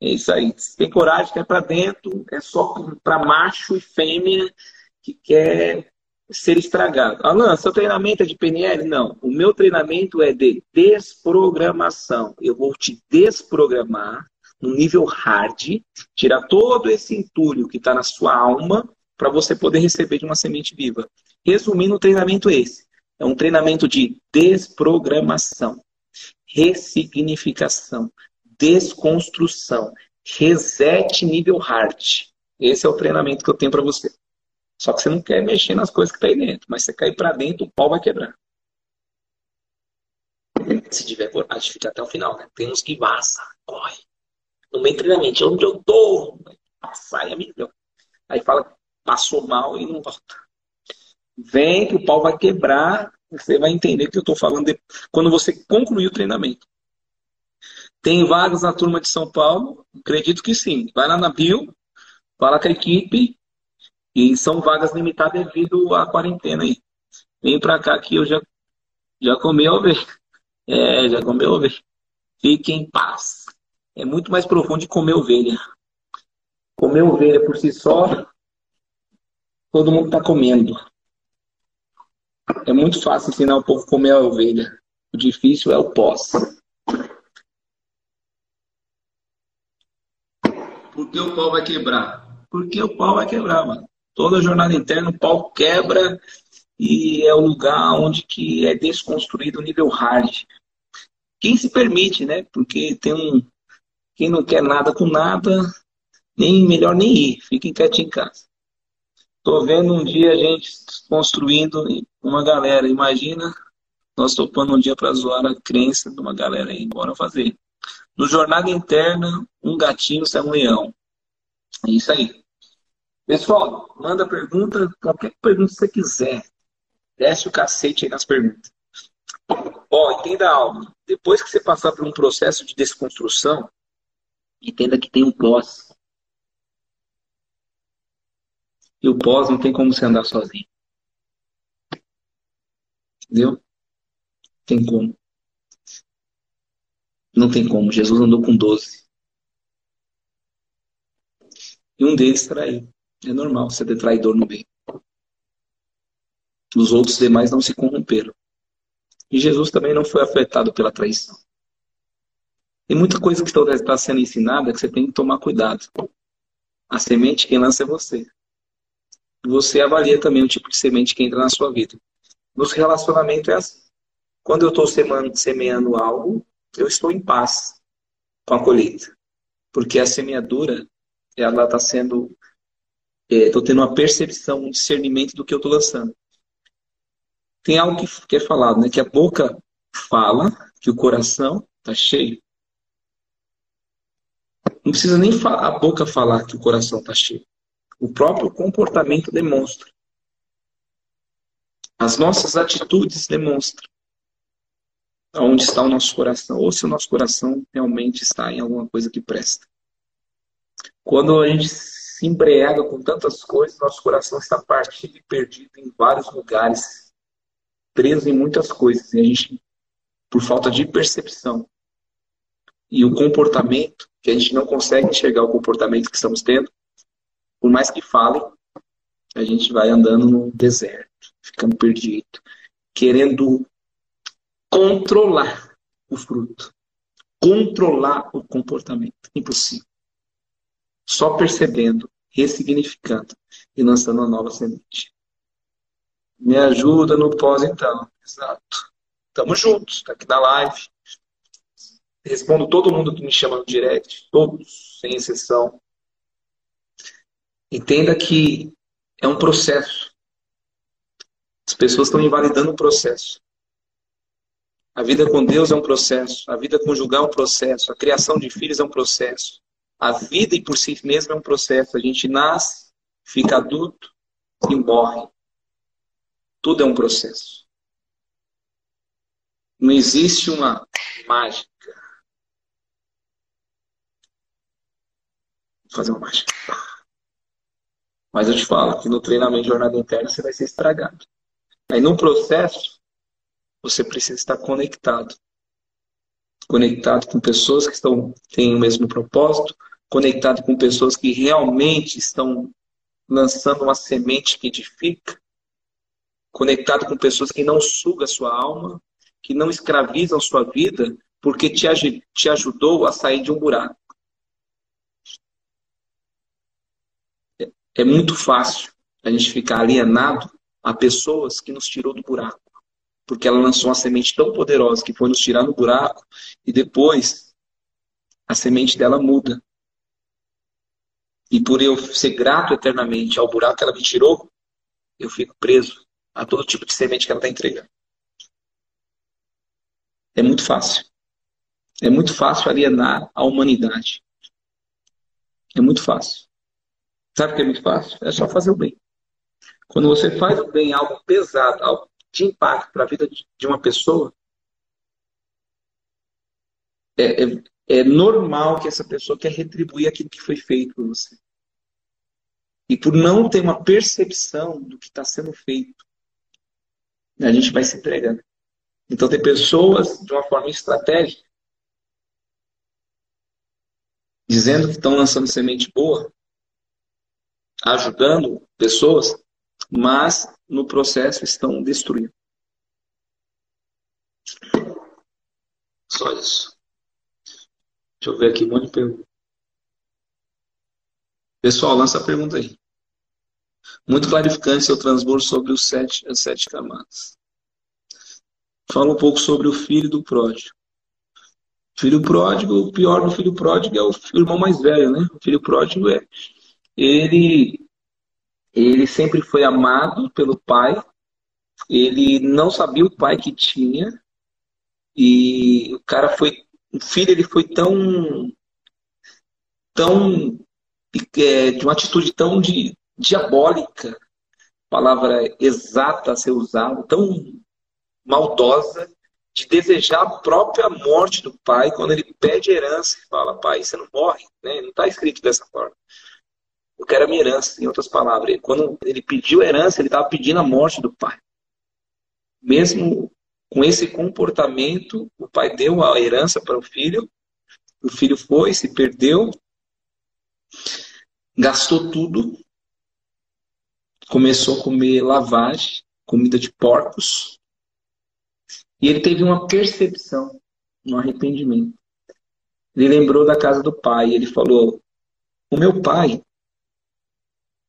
É isso aí. Se tem coragem, quer para dentro, é só para macho e fêmea que quer ser estragado. Alan, seu treinamento é de PNL? Não. O meu treinamento é de desprogramação. Eu vou te desprogramar no nível hard, tirar todo esse entulho que está na sua alma para você poder receber de uma semente viva. Resumindo, o treinamento é esse. É um treinamento de desprogramação, ressignificação, desconstrução, reset nível hard. Esse é o treinamento que eu tenho para você. Só que você não quer mexer nas coisas que tá aí dentro, mas você cair para dentro, o pau vai quebrar. Se tiver coragem, fica até o final, né? Tem uns que vaza, corre. No meio treinamento, onde eu tô, sai a milhão. Aí fala, passou mal e não volta. Vem que o pau vai quebrar, você vai entender o que eu estou falando de... quando você concluir o treinamento. Tem vagas na turma de São Paulo? Acredito que sim. Vai lá na Bio, fala com a equipe, e são vagas limitadas devido à quarentena aí. Vem pra cá que eu já, já comi ovelha. *laughs* É, já comi ovelha. Fique em paz. É muito mais profundo de comer ovelha. Comer ovelha por si só, todo mundo está comendo. É muito fácil ensinar o povo a comer a ovelha. O difícil é o pós. Por que o pau vai quebrar? Porque o pau vai quebrar, mano. Toda jornada interna, o pau quebra e é o lugar onde que é desconstruído o nível hard. Quem se permite, né? Porque tem um. Quem não quer nada com nada, nem melhor nem ir. Fiquem quietinho em casa. Tô vendo um dia a gente construindo uma galera. Imagina nós topando um dia para zoar a crença de uma galera aí. Bora fazer. No Jornada Interna, um gatinho sai um leão. É isso aí. Pessoal, manda pergunta, qualquer pergunta que você quiser. Desce o cacete aí nas perguntas. Ó, entenda algo. Depois que você passar por um processo de desconstrução, entenda que tem um pós. E o pós não tem como você andar sozinho. Entendeu? Tem como. Não tem como. Jesus andou com 12. E um deles traiu. É normal ter traidor no meio. Os outros demais não se corromperam. E Jesus também não foi afetado pela traição. Tem muita coisa que está sendo ensinada que você tem que tomar cuidado. A semente quem lança é você. Você avalia também o tipo de semente que entra na sua vida. Nos relacionamentos é assim. Quando eu estou semeando algo, eu estou em paz com a colheita. Porque a semeadura, ela está sendo Estou é, tendo uma percepção, um discernimento do que eu estou lançando. Tem algo que, que é falado, né? Que a boca fala, que o coração está cheio. Não precisa nem a boca falar que o coração está cheio. O próprio comportamento demonstra. As nossas atitudes demonstram aonde está o nosso coração, ou se o nosso coração realmente está em alguma coisa que presta. Quando a gente embriaga com tantas coisas, nosso coração está partido e perdido em vários lugares, preso em muitas coisas. E a gente, por falta de percepção e o comportamento, que a gente não consegue enxergar o comportamento que estamos tendo, por mais que falem, a gente vai andando no deserto, ficando perdido, querendo controlar o fruto, controlar o comportamento. Impossível. Só percebendo ressignificando e lançando uma nova semente. Me ajuda no pós, então. Exato. Tamo juntos, tá aqui na live. Respondo todo mundo que me chama no direct, todos, sem exceção. Entenda que é um processo. As pessoas estão invalidando o processo. A vida com Deus é um processo, a vida conjugal é um processo, a criação de filhos é um processo. A vida por si mesma é um processo. A gente nasce, fica adulto e morre. Tudo é um processo. Não existe uma mágica. Vou fazer uma mágica. Mas eu te falo que no treinamento de jornada interna você vai ser estragado. Aí no processo, você precisa estar conectado. Conectado com pessoas que estão, têm o mesmo propósito, conectado com pessoas que realmente estão lançando uma semente que edifica, conectado com pessoas que não sugam a sua alma, que não escravizam sua vida, porque te, te ajudou a sair de um buraco. É, é muito fácil a gente ficar alienado a pessoas que nos tirou do buraco porque ela lançou uma semente tão poderosa que foi nos tirar no buraco e depois a semente dela muda. E por eu ser grato eternamente ao buraco que ela me tirou, eu fico preso a todo tipo de semente que ela está entregando. É muito fácil. É muito fácil alienar a humanidade. É muito fácil. Sabe o que é muito fácil? É só fazer o bem. Quando você faz o bem, algo pesado, algo de impacto para a vida de uma pessoa, é, é, é, normal que essa pessoa quer retribuir aquilo que foi feito por você. E por não ter uma percepção do que está sendo feito, a gente vai se entregando. Então tem pessoas de uma forma estratégica dizendo que estão lançando semente boa, ajudando pessoas, mas no processo estão destruindo. Só isso. Deixa eu ver aqui um monte de perguntas. Pessoal, lança a pergunta aí. Muito clarificante seu transbordo sobre os sete, as sete camadas. Fala um pouco sobre o filho do pródigo. Filho pródigo, o pior do filho pródigo é o irmão mais velho, né? O filho pródigo é. Ele ele sempre foi amado pelo pai. Ele não sabia o pai que tinha. E o cara foi. O filho ele foi tão. tão. É, de uma atitude tão de, diabólica, palavra exata a ser usada, tão maldosa, de desejar a própria morte do pai quando ele pede herança e fala: pai, você não morre. Né? Não está escrito dessa forma eu quero a minha herança, em outras palavras. Quando ele pediu a herança, ele estava pedindo a morte do pai. Mesmo com esse comportamento, o pai deu a herança para o filho, o filho foi, se perdeu, gastou tudo, começou a comer lavagem, comida de porcos, e ele teve uma percepção, um arrependimento. Ele lembrou da casa do pai, ele falou: O meu pai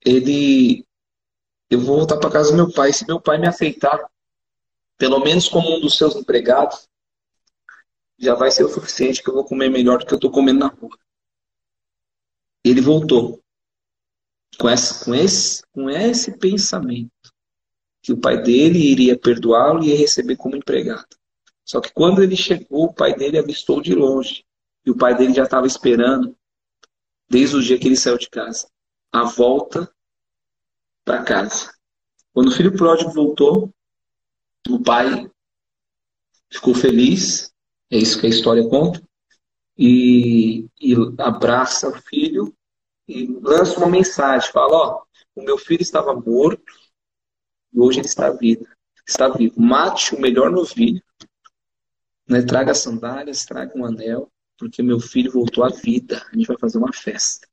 ele. Eu vou voltar para casa do meu pai. Se meu pai me aceitar, pelo menos como um dos seus empregados, já vai ser o suficiente que eu vou comer melhor do que eu estou comendo na rua. Ele voltou com, essa, com, esse, com esse pensamento que o pai dele iria perdoá-lo e ia receber como empregado. Só que quando ele chegou, o pai dele avistou de longe. E o pai dele já estava esperando, desde o dia que ele saiu de casa, a volta para casa. Quando o filho pródigo voltou, o pai ficou feliz, é isso que a história conta, e, e abraça o filho e lança uma mensagem, fala, ó, o meu filho estava morto e hoje ele está vivo. Está vivo. Mate o melhor novilho, né? traga sandálias, traga um anel, porque meu filho voltou à vida. A gente vai fazer uma festa.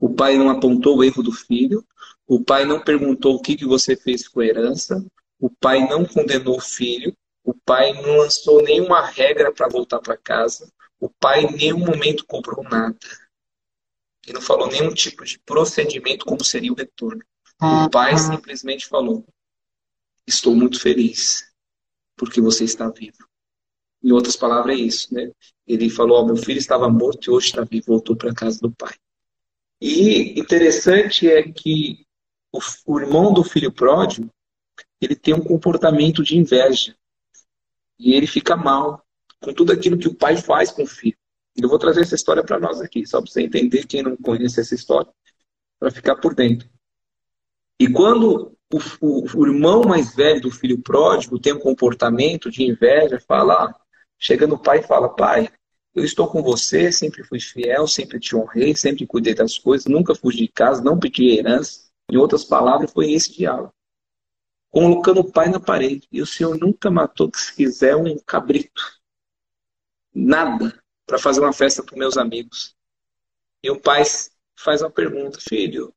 O pai não apontou o erro do filho, o pai não perguntou o que, que você fez com a herança. O pai não condenou o filho. O pai não lançou nenhuma regra para voltar para casa. O pai em nenhum momento cobrou nada. E não falou nenhum tipo de procedimento como seria o retorno. O pai simplesmente falou: Estou muito feliz porque você está vivo. Em outras palavras, é isso, né? Ele falou: oh, Meu filho estava morto e hoje está vivo, voltou para a casa do pai. E interessante é que o, o irmão do filho pródigo, ele tem um comportamento de inveja. E ele fica mal com tudo aquilo que o pai faz com o filho. Eu vou trazer essa história para nós aqui, só para você entender, quem não conhece essa história, para ficar por dentro. E quando o, o, o, irmão mais velho do filho pródigo tem um comportamento de inveja, fala, ah, chega no pai e fala, pai, eu estou com você, sempre fui fiel, sempre te honrei, sempre cuidei das coisas, nunca fugi de casa, não pedi herança. Em outras palavras, foi esse diálogo. colocando o pai na parede. E o Senhor nunca matou, que se quiser, um cabrito. Nada para fazer uma festa para meus amigos. E o pai faz uma pergunta: Filho,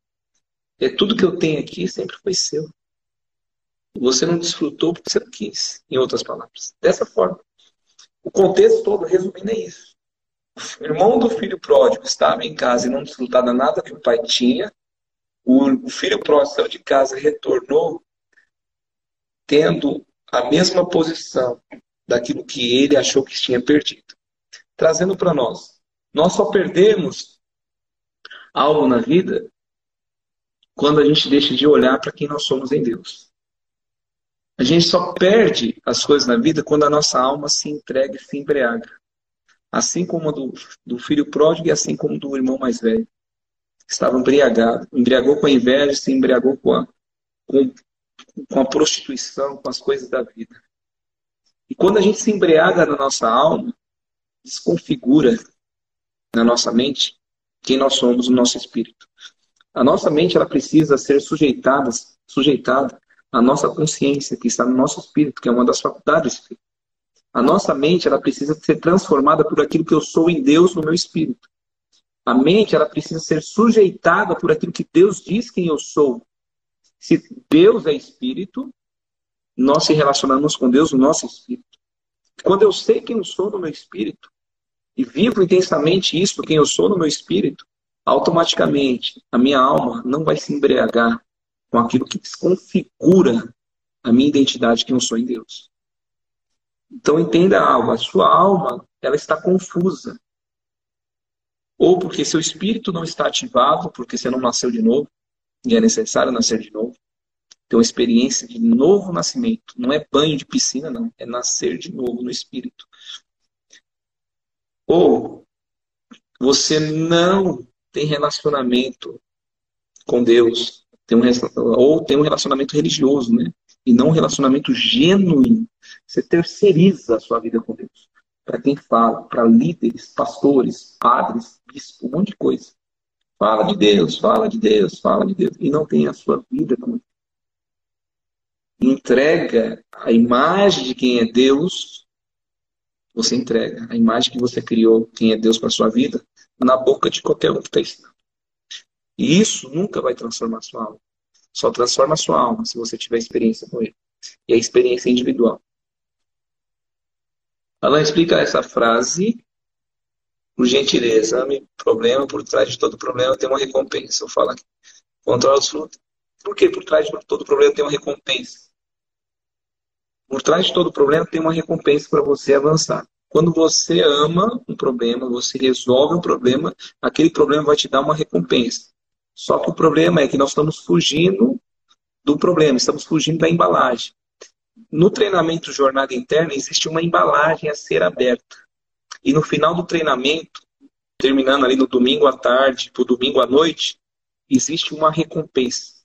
é tudo que eu tenho aqui sempre foi seu. Você não desfrutou porque você não quis, em outras palavras. Dessa forma. O contexto todo, resumindo, é isso. O irmão do filho pródigo estava em casa e não desfrutava nada que o pai tinha. O filho pródigo saiu de casa retornou tendo a mesma posição daquilo que ele achou que tinha perdido. Trazendo para nós. Nós só perdemos algo na vida quando a gente deixa de olhar para quem nós somos em Deus. A gente só perde as coisas na vida quando a nossa alma se entrega e se embriaga. Assim como a do, do filho pródigo e assim como do irmão mais velho. Estava embriagado. Embriagou com a inveja, se embriagou com a, com, com a prostituição, com as coisas da vida. E quando a gente se embriaga na nossa alma, desconfigura na nossa mente quem nós somos no nosso espírito. A nossa mente ela precisa ser sujeitada, sujeitada a nossa consciência, que está no nosso espírito, que é uma das faculdades. A nossa mente, ela precisa ser transformada por aquilo que eu sou em Deus no meu espírito. A mente, ela precisa ser sujeitada por aquilo que Deus diz quem eu sou. Se Deus é espírito, nós se relacionamos com Deus no nosso espírito. Quando eu sei quem eu sou no meu espírito e vivo intensamente isso, quem eu sou no meu espírito, automaticamente a minha alma não vai se embriagar com aquilo que desconfigura a minha identidade que eu sou em Deus. Então entenda algo, a sua alma ela está confusa. Ou porque seu espírito não está ativado, porque você não nasceu de novo, e é necessário nascer de novo. Ter uma experiência de novo nascimento. Não é banho de piscina, não. É nascer de novo no espírito. Ou você não tem relacionamento com Deus tem um, ou tem um relacionamento religioso, né? E não um relacionamento genuíno. Você terceiriza a sua vida com Deus. Para quem fala, para líderes, pastores, padres, bispos, um monte de coisa. Fala de Deus, fala de Deus, fala de Deus. E não tem a sua vida com Deus. Entrega a imagem de quem é Deus. Você entrega a imagem que você criou, quem é Deus para sua vida, na boca de qualquer um que está ensinando. E isso nunca vai transformar sua alma. Só transforma sua alma se você tiver experiência com ele. E a experiência é individual. Alan, explica essa frase. Por gentileza, problema, por trás de todo problema tem uma recompensa. Eu falo aqui. Controla os frutos. Por que por trás de todo problema tem uma recompensa? Por trás de todo problema tem uma recompensa para você avançar. Quando você ama um problema, você resolve um problema, aquele problema vai te dar uma recompensa. Só que o problema é que nós estamos fugindo do problema, estamos fugindo da embalagem. No treinamento Jornada Interna, existe uma embalagem a ser aberta. E no final do treinamento, terminando ali no domingo à tarde, para o domingo à noite, existe uma recompensa.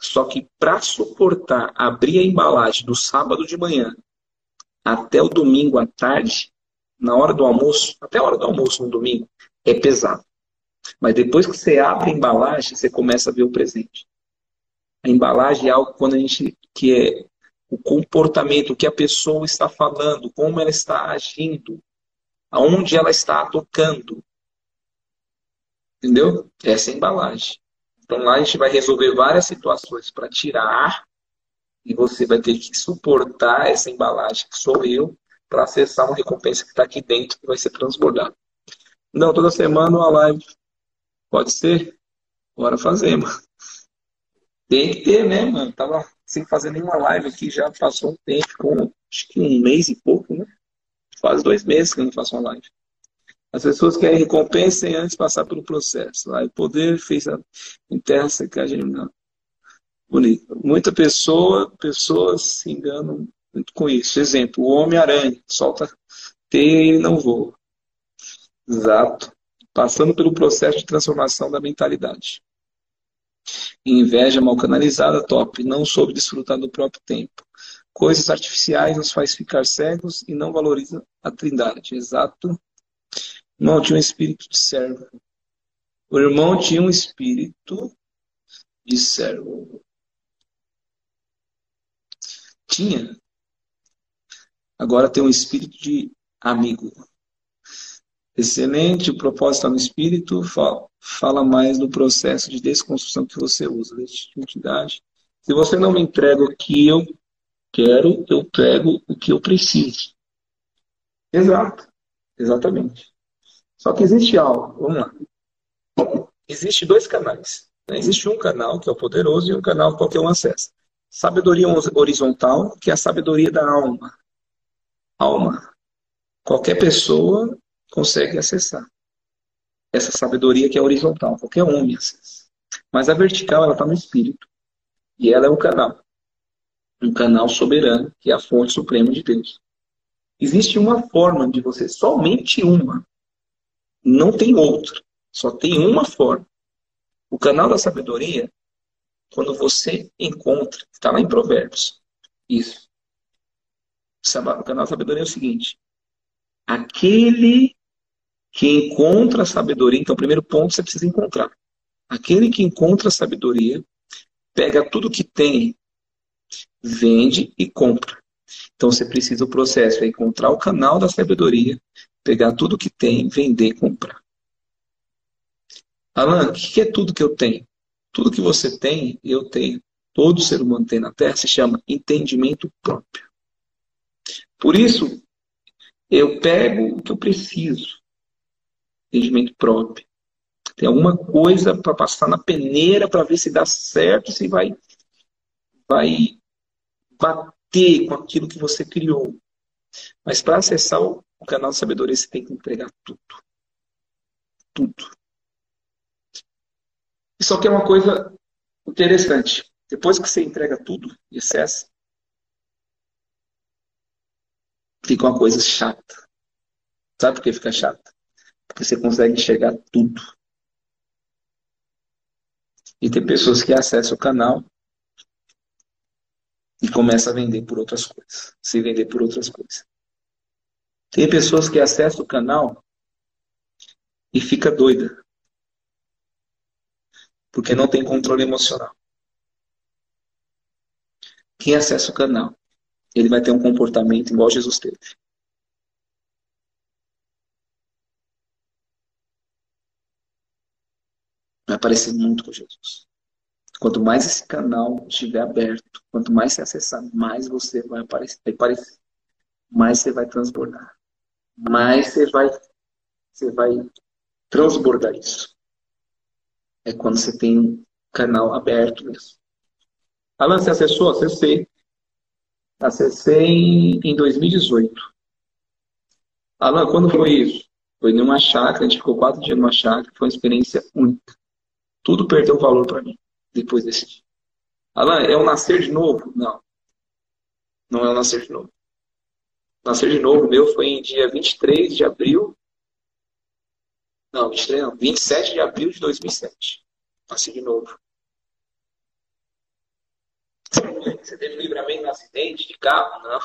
Só que para suportar abrir a embalagem do sábado de manhã até o domingo à tarde, na hora do almoço, até a hora do almoço no domingo, é pesado. Mas depois que você abre a embalagem, você começa a ver o presente. A embalagem é algo quando a gente que é o comportamento, o que a pessoa está falando, como ela está agindo, aonde ela está tocando. Entendeu? Essa é a embalagem. Então lá a gente vai resolver várias situações para tirar e você vai ter que suportar essa embalagem que sou eu para acessar uma recompensa que está aqui dentro que vai ser transbordada. Não, toda semana uma live Pode ser? Bora fazer, mano. Tem que ter, né, mano? Tava sem fazer nenhuma live aqui, já passou um tempo, com acho que um mês e pouco, né? Quase dois meses que eu não faço uma live. As pessoas querem recompensa sem antes passar pelo processo. Aí o poder fez a enterra secagem não. Bonito. Muita pessoa, pessoas se enganam muito com isso. Exemplo, o Homem-Aranha solta teia e não voa. Exato passando pelo processo de transformação da mentalidade. Inveja mal canalizada, top. Não soube desfrutar do próprio tempo. Coisas artificiais nos faz ficar cegos e não valoriza a trindade. Exato. Irmão tinha um espírito de servo. O irmão tinha um espírito de servo. tinha, agora tem um espírito de amigo. Excelente, o propósito está no espírito, fala, fala mais do processo de desconstrução que você usa, legitimidade. Se você não me entrega o que eu quero, eu pego o que eu preciso. Exato, exatamente. Só que existe algo, vamos lá. Existe dois canais. Né? Existe um canal, que é o poderoso, e um canal que qualquer um acessa. Sabedoria horizontal, que é a sabedoria da alma. Alma. Qualquer pessoa consegue acessar. Essa sabedoria que é horizontal, qualquer homem acessa. Mas a vertical, ela está no espírito. E ela é um canal. Um canal soberano, que é a fonte suprema de Deus. Existe uma forma de você, somente uma. Não tem outra. Só tem uma forma. O canal da sabedoria, quando você encontra, está lá em Provérbios. Isso. O canal da sabedoria é o seguinte: aquele que encontra a sabedoria, então, o primeiro ponto você precisa encontrar. Aquele que encontra a sabedoria, pega tudo que tem, vende e compra. Então você precisa o processo é encontrar o canal da sabedoria, pegar tudo que tem, vender e comprar. Alan, o que é tudo que eu tenho? Tudo que você tem, eu tenho. Todo ser humano tem na Terra se chama entendimento próprio. Por isso, eu pego o que eu preciso. Entendimento próprio. Tem alguma coisa para passar na peneira para ver se dá certo, se vai, vai bater com aquilo que você criou. Mas para acessar o canal de sabedoria, você tem que entregar tudo. Tudo. Só que é uma coisa interessante. Depois que você entrega tudo e acessa, fica uma coisa chata. Sabe por que fica chata? Você consegue enxergar tudo. E tem pessoas que acessam o canal e começam a vender por outras coisas. Se vender por outras coisas. Tem pessoas que acessam o canal e fica doida porque não tem controle emocional. Quem acessa o canal, ele vai ter um comportamento igual Jesus teve. Vai parecer muito com Jesus. Quanto mais esse canal estiver aberto, quanto mais você acessar, mais você vai aparecer, aparecer mais você vai transbordar. Mais você vai, você vai transbordar isso é quando você tem um canal aberto mesmo. Alan, você acessou? Acessei. Acessei em 2018. Alan, quando foi isso? Foi numa chácara, a gente ficou quatro dias numa chácara, foi uma experiência única. Tudo perdeu valor para mim depois desse dia. Alan, é um nascer de novo? Não. Não é um nascer de novo. Nascer de novo meu foi em dia 23 de abril não, 23 não. 27 de abril de 2007. Nasci de novo. Você teve livramento no acidente de carro? Não.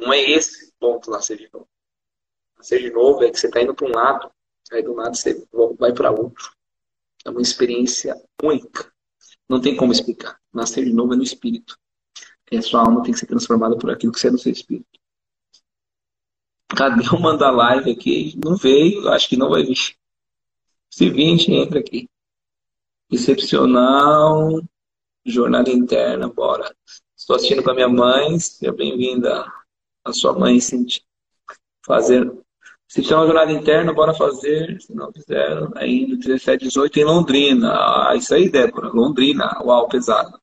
Não é esse ponto nascer de novo. Nascer de novo é que você está indo para um lado, aí do lado você vai para outro. É uma experiência única. Não tem como explicar. Nascer de novo é no espírito. E a sua alma tem que ser transformada por aquilo que é no seu espírito. Cadê o manda live aqui? Não veio, acho que não vai vir. Se vir, a gente entra aqui. Excepcional, jornada interna, bora. Estou assistindo com a minha mãe, seja bem-vinda a sua mãe, Cintia. Fazer. Excepcional jornada interna, bora fazer. Se não fizeram, ainda 17, 18 em Londrina. Ah, isso aí, Débora. Londrina, uau, pesado.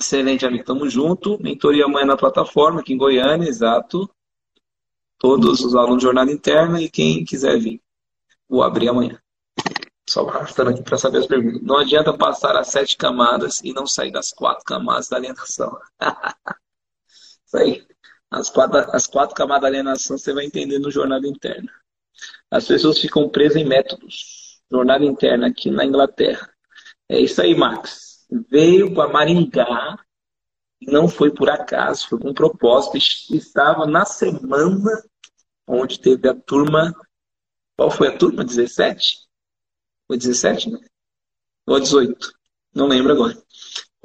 Excelente, amigo. Tamo junto. Mentoria amanhã na plataforma, aqui em Goiânia, exato todos os alunos de jornada interna e quem quiser vir. Vou abrir amanhã. Só arrastando aqui para saber as perguntas. Não adianta passar as sete camadas e não sair das quatro camadas da alienação. *laughs* Isso aí. As quatro, as quatro camadas da alienação você vai entender no jornada interna. As pessoas ficam presas em métodos. Jornada interna aqui na Inglaterra. É isso aí, Max. Veio para Maringá não foi por acaso, foi com propósito. Estava na semana onde teve a turma. Qual foi a turma? 17? Foi 17, né? Ou 18? Não lembro agora.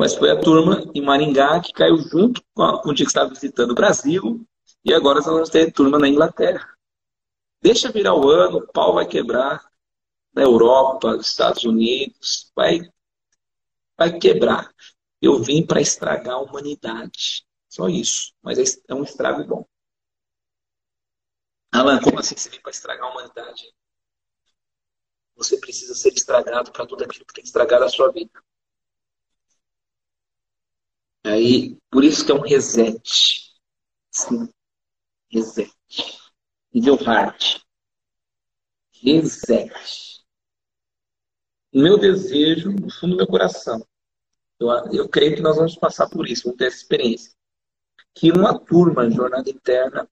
Mas foi a turma em Maringá que caiu junto com, a, com o dia que estava visitando o Brasil e agora nós vamos ter turma na Inglaterra. Deixa virar o ano, o pau vai quebrar na Europa, nos Estados Unidos, vai, vai quebrar. Eu vim para estragar a humanidade. Só isso. Mas é, é um estrago bom. Alan, como assim você vem para estragar a humanidade? Você precisa ser estragado para tudo aquilo que tem estragado a sua vida. Aí, por isso que é um reset. Sim, reset. Nível hard. Reset. O meu desejo, no fundo do meu coração, eu, eu creio que nós vamos passar por isso, vamos ter essa experiência. Que uma turma jornada interna,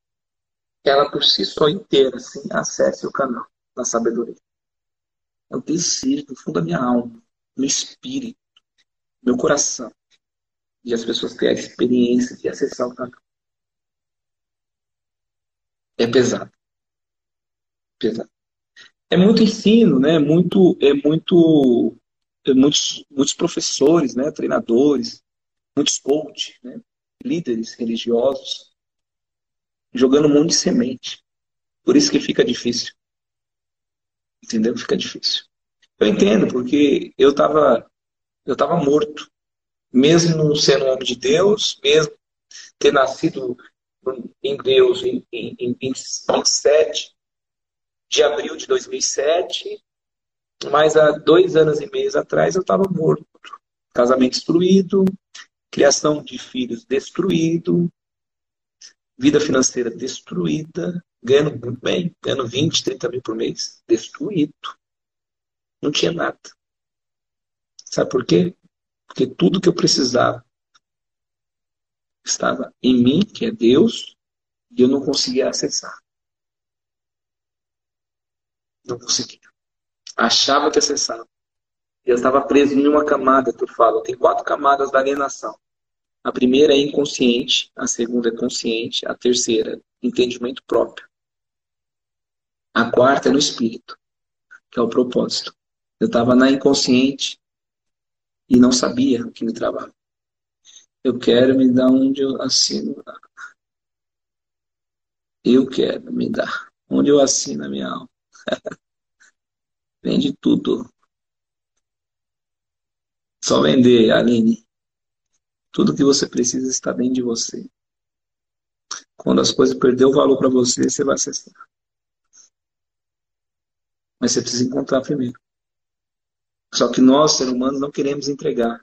ela por si só inteira, assim, acesse o canal da sabedoria. O desejo do fundo da minha alma, meu espírito, meu coração de as pessoas terem a experiência de acessar o canal. É pesado. Pesado. É muito ensino, né? Muito, é muito, é muitos, muitos professores, né? Treinadores, muitos coaches, né? Líderes religiosos jogando um monte de semente. Por isso que fica difícil. Entendeu? Fica difícil. Eu entendo, porque eu estava eu tava morto mesmo sendo um homem de Deus, mesmo ter nascido em Deus em, em, em 27 de abril de 2007, mas há dois anos e meio atrás eu estava morto. Casamento destruído, criação de filhos destruído, vida financeira destruída, ganhando muito bem, ganhando 20, 30 mil por mês, destruído. Não tinha nada. Sabe por quê? Porque tudo que eu precisava estava em mim, que é Deus, e eu não conseguia acessar. Não conseguia. Achava que acessava. Eu estava preso em uma camada que eu falo. Tem quatro camadas da alienação. A primeira é inconsciente, a segunda é consciente, a terceira, entendimento próprio. A quarta é no espírito, que é o propósito. Eu estava na inconsciente, e não sabia o que me travava. Eu quero me dar onde eu assino. Eu quero me dar onde eu assino a minha alma. *laughs* Vende tudo. Só vender, Aline. Tudo que você precisa está dentro de você. Quando as coisas perder o valor para você, você vai acessar. Mas você precisa encontrar primeiro. Só que nós, seres humanos, não queremos entregar.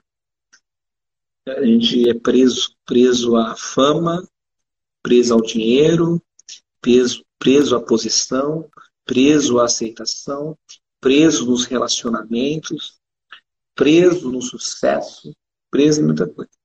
A gente é preso, preso à fama, preso ao dinheiro, preso, preso à posição, preso à aceitação, preso nos relacionamentos, preso no sucesso, preso em muita coisa.